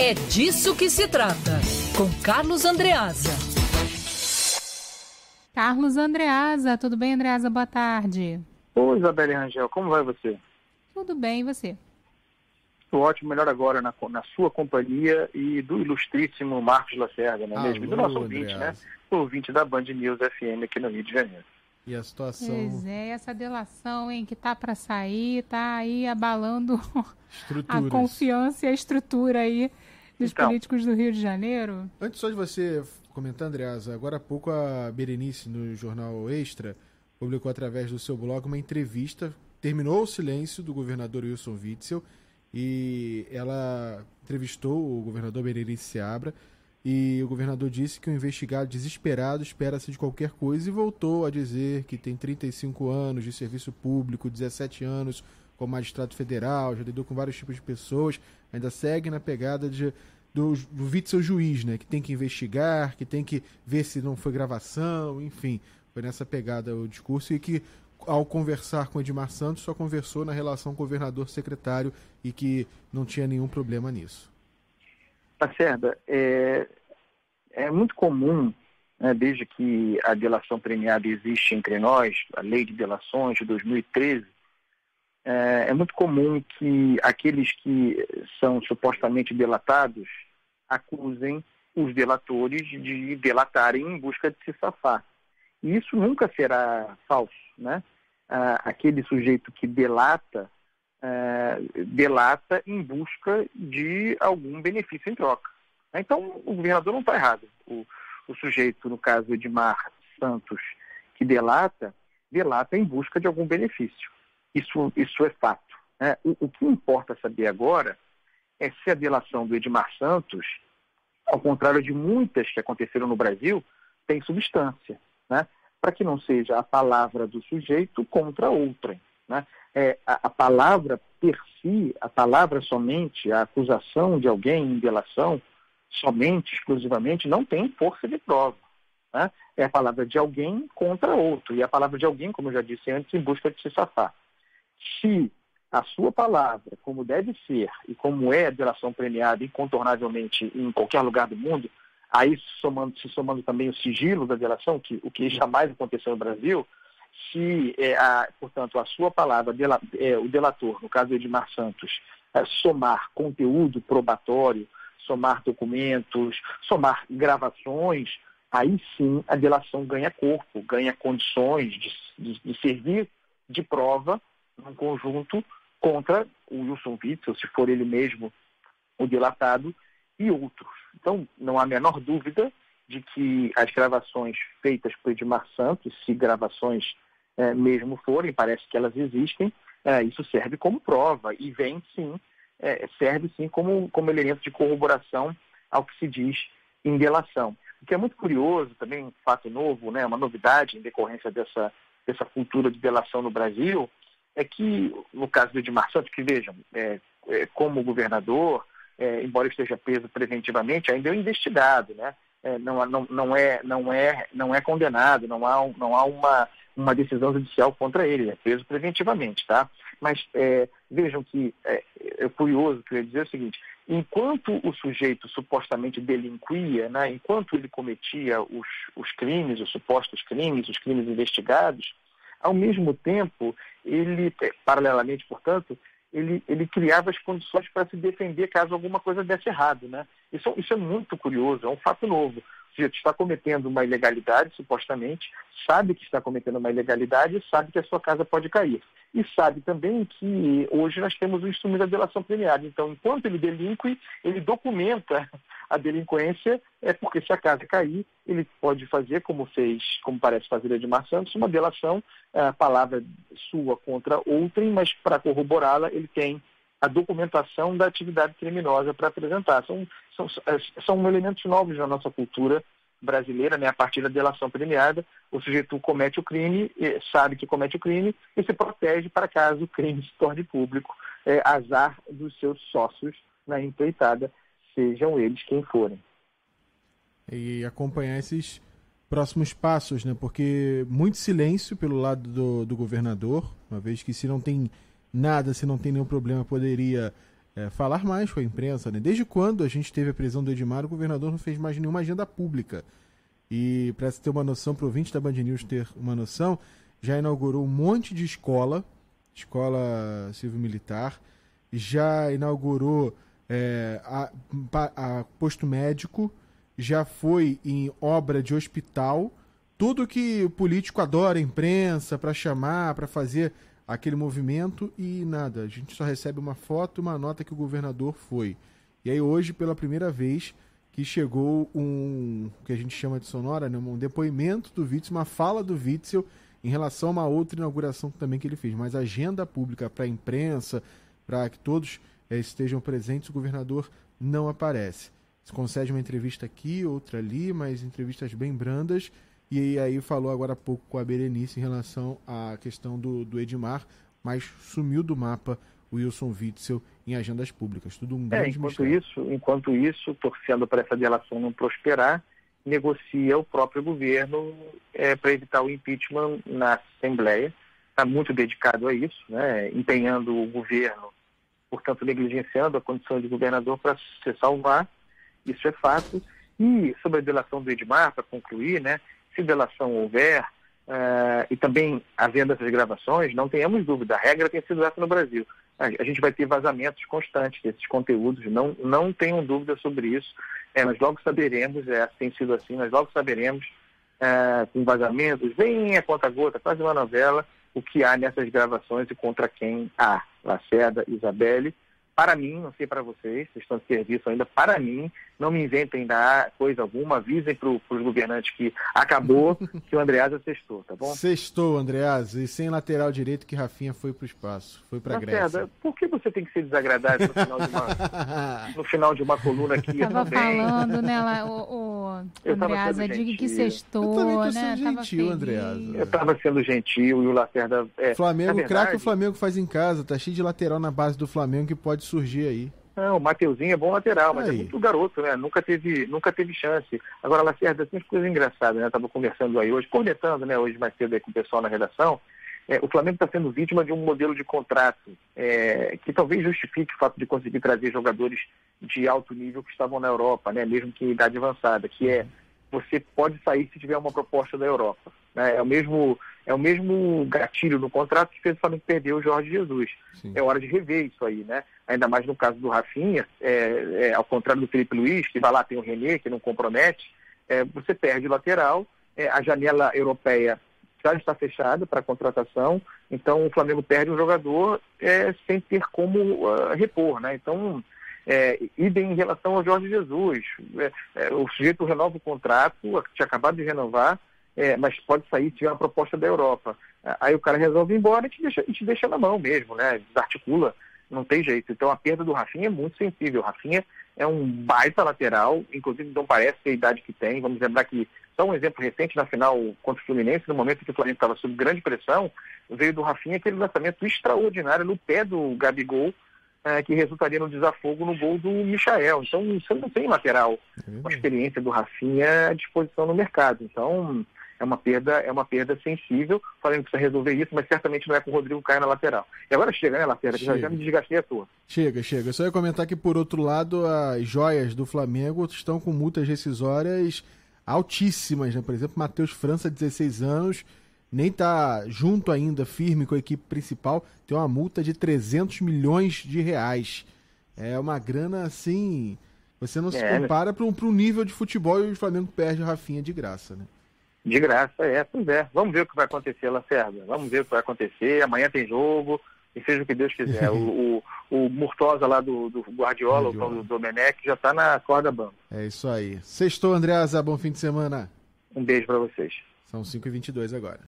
É disso que se trata, com Carlos Andreasa. Carlos Andreasa, tudo bem, Andreasa? Boa tarde. Oi, Isabelle Rangel, como vai você? Tudo bem, e você? Estou ótimo, melhor agora na, na, sua companhia e do ilustríssimo Marcos Lacerda, não é mesmo? E do nosso ouvinte, né? O ouvinte da Band News FM aqui no Rio de Janeiro. E a situação. Pois é, essa delação, hein, que tá para sair, tá aí abalando a confiança e a estrutura aí dos então, políticos do Rio de Janeiro. Antes só de você comentar, Andreasa, agora há pouco a Berenice, no jornal Extra, publicou através do seu blog uma entrevista, terminou o silêncio do governador Wilson Witzel e ela entrevistou o governador Berenice Seabra e o governador disse que o investigado desesperado espera-se de qualquer coisa e voltou a dizer que tem 35 anos de serviço público, 17 anos como magistrado federal, já lidou com vários tipos de pessoas, ainda segue na pegada de, do, do Witzel juiz, né? Que tem que investigar, que tem que ver se não foi gravação, enfim. Foi nessa pegada o discurso e que ao conversar com Edmar Santos só conversou na relação governador-secretário e que não tinha nenhum problema nisso. Lacerda, é, é muito comum, né, desde que a delação premiada existe entre nós, a lei de delações de 2013, é, é muito comum que aqueles que são supostamente delatados acusem os delatores de delatarem em busca de se safar. E isso nunca será falso, né? Ah, aquele sujeito que delata é, delata em busca de algum benefício em troca. Então, o governador não está errado. O, o, sujeito, no caso Edmar Santos, que delata, delata em busca de algum benefício. Isso, isso é fato. Né? O, o que importa saber agora é se a delação do Edmar Santos, ao contrário de muitas que aconteceram no Brasil, tem substância, né? para que não seja a palavra do sujeito contra outra. Né? É, a, a, palavra per si, a palavra somente, a acusação de alguém em delação, somente, exclusivamente, não tem força de prova. Né? É a palavra de alguém contra outro. E a palavra de alguém, como eu já disse antes, em busca de se safar. Se a sua palavra, como deve ser e como é a delação premiada incontornavelmente em qualquer lugar do mundo, aí somando, se somando também o sigilo da delação, que, o que jamais aconteceu no Brasil, se, é, a, portanto, a sua palavra, dela, é, o delator, no caso Edmar Santos, é, somar conteúdo probatório, somar documentos, somar gravações, aí sim a delação ganha corpo, ganha condições de, de, de servir de prova num conjunto contra o Wilson Witzel, se for ele mesmo o delatado, e outros. Então, não há a menor dúvida de que as gravações feitas por Edmar Santos, se gravações é, mesmo forem, parece que elas existem, é, isso serve como prova e vem sim, é, serve sim como, como elemento de corroboração ao que se diz em delação. O que é muito curioso, também um fato novo, né, uma novidade em decorrência dessa, dessa cultura de delação no Brasil, é que, no caso do Edmar Santos, que vejam, é, é, como governador, é, embora esteja preso preventivamente, ainda é investigado, né? É, não, não, não, é, não, é, não é condenado, não há, não há uma, uma decisão judicial contra ele, é preso preventivamente, tá? Mas é, vejam que é, é curioso, queria dizer o seguinte, enquanto o sujeito supostamente delinquia, né, enquanto ele cometia os, os crimes, os supostos crimes, os crimes investigados, ao mesmo tempo, ele, é, paralelamente, portanto, ele, ele criava as condições para se defender caso alguma coisa desse errado. Né? Isso, isso é muito curioso, é um fato novo. Sujeito está cometendo uma ilegalidade, supostamente, sabe que está cometendo uma ilegalidade e sabe que a sua casa pode cair. E sabe também que hoje nós temos o instrumento da delação premiada. Então, enquanto ele delinque, ele documenta a delinquência, é porque se a casa cair, ele pode fazer, como fez, como parece fazer Edmar Santos, uma delação, a palavra sua contra outrem, mas para corroborá-la, ele tem a documentação da atividade criminosa para apresentar. São, são, são elementos novos na nossa cultura brasileira, né, a partir da delação premiada, o sujeito comete o crime, sabe que comete o crime e se protege para caso o crime se torne público, é, azar dos seus sócios na empreitada, sejam eles quem forem. E acompanhar esses próximos passos, né? Porque muito silêncio pelo lado do, do governador, uma vez que se não tem nada, se não tem nenhum problema, poderia é, falar mais com a imprensa. Né? Desde quando a gente teve a prisão do Edmar, o governador não fez mais nenhuma agenda pública. E para se ter uma noção, para o ouvinte da Band News ter uma noção, já inaugurou um monte de escola, escola civil-militar, já inaugurou é, a, a, posto médico, já foi em obra de hospital, tudo que o político adora, imprensa, para chamar, para fazer aquele movimento e nada. A gente só recebe uma foto e uma nota que o governador foi. E aí hoje, pela primeira vez, que chegou um que a gente chama de sonora, né, um depoimento do Witzel, uma fala do Witzel em relação a uma outra inauguração também que ele fez. Mas agenda pública para a imprensa, para que todos é, estejam presentes, o governador não aparece. Se concede uma entrevista aqui, outra ali, mas entrevistas bem brandas e aí falou agora há pouco com a Berenice em relação à questão do, do Edmar, mas sumiu do mapa o Wilson Witzel em agendas públicas. Tudo um é, grande é, enquanto isso, enquanto isso, torcendo para essa delação não prosperar, negocia o próprio governo é, para evitar o impeachment na Assembleia. Está muito dedicado a isso, né, empenhando o governo, portanto, negligenciando a condição de governador para se salvar. Isso é fato. E sobre a delação do Edmar, para concluir, né, se delação houver, uh, e também havendo essas gravações, não tenhamos dúvida, a regra tem sido essa no Brasil. A, gente vai ter vazamentos constantes desses conteúdos, não, não tenham dúvida sobre isso. É, nós logo saberemos, é, tem sido assim, nós logo saberemos, uh, com vazamentos, vem a conta-gota, quase uma novela, o que há nessas gravações e contra quem há. Lacerda, Isabelle, para mim, não sei para vocês, vocês estão de serviço ainda, para mim, não me inventem da coisa alguma, avisem para os governantes que acabou, que o Andreasa sextou, tá bom? Sextou, Andreasa, e sem lateral direito que Rafinha foi para o espaço, foi para a Grécia. por que você tem que ser desagradável no final de uma, no final de uma coluna aqui Estava falando, né, lá, o, o Andreasa, diga que sextou, Eu também né? sendo gentil, Andreasa. Eu estava sendo gentil e o Lacerda... É, Flamengo, craque o Flamengo faz em casa, tá cheio de lateral na base do Flamengo que pode surgir aí. Não, o Mateuzinho é bom lateral, mas é aí. é muito garoto, né? Nunca teve, nunca teve chance. Agora, Lacerda, tem coisa engraçada, né? Estava conversando aí hoje, cornetando, né? Hoje mais cedo aí com o pessoal na redação. É, o Flamengo está sendo vítima de um modelo de contrato é, que talvez justifique o fato de conseguir trazer jogadores de alto nível que estavam na Europa, né? Mesmo que em idade avançada, que é você pode sair se tiver uma proposta da Europa. Né? É, o mesmo, é o mesmo gatilho no contrato que fez o Flamengo perder o Jorge Jesus. Sim. É hora de rever isso aí, né? Ainda mais no caso do Rafinha, é, é, ao contrário do Felipe Luiz, que vai lá, tem o René, que não compromete, é, você perde o lateral, é, a janela europeia já está fechada para contratação, então o Flamengo perde um jogador é, sem ter como uh, repor, né? Então, é, idem em relação ao Jorge Jesus. É, o sujeito renova o contrato, tinha acabado de renovar, é, mas pode sair se tiver uma proposta da Europa. Aí o cara resolve ir embora e te deixa, e te deixa na mão mesmo, né? Desarticula, não tem jeito. Então a perda do Rafinha é muito sensível. O Rafinha é um baita lateral, inclusive não parece ter a idade que tem. Vamos lembrar que, só um exemplo recente na final contra o Fluminense, no momento que o Flamengo estava sob grande pressão, veio do Rafinha aquele lançamento extraordinário no pé do Gabigol, é, que resultaria no desafogo no gol do Michael. Então, você não tem lateral com a experiência do Rafinha à disposição no mercado. Então, é uma perda, é uma perda sensível. Falando que precisa resolver isso, mas certamente não é com o Rodrigo Caio na lateral. E agora chega, né, Lacerda? Que já, já me desgastei à toa. Chega, chega. Só ia comentar que, por outro lado, as joias do Flamengo estão com multas rescisórias altíssimas, né? Por exemplo, Matheus França, 16 anos, nem tá junto ainda, firme com a equipe principal, tem uma multa de 300 milhões de reais. É uma grana assim. Você não é, se né? compara para um, nível de futebol e o Flamengo perde o Rafinha de graça, né? De graça, é, pois é. Vamos ver o que vai acontecer, Lacerda. Vamos ver o que vai acontecer. Amanhã tem jogo, e seja o que Deus quiser. o, o, o Murtosa lá do, do Guardiola, Guardiola. o do Domenech, já está na corda bamba. É isso aí. Sextou, Andreasa. Bom fim de semana. Um beijo para vocês. São 5h22 agora.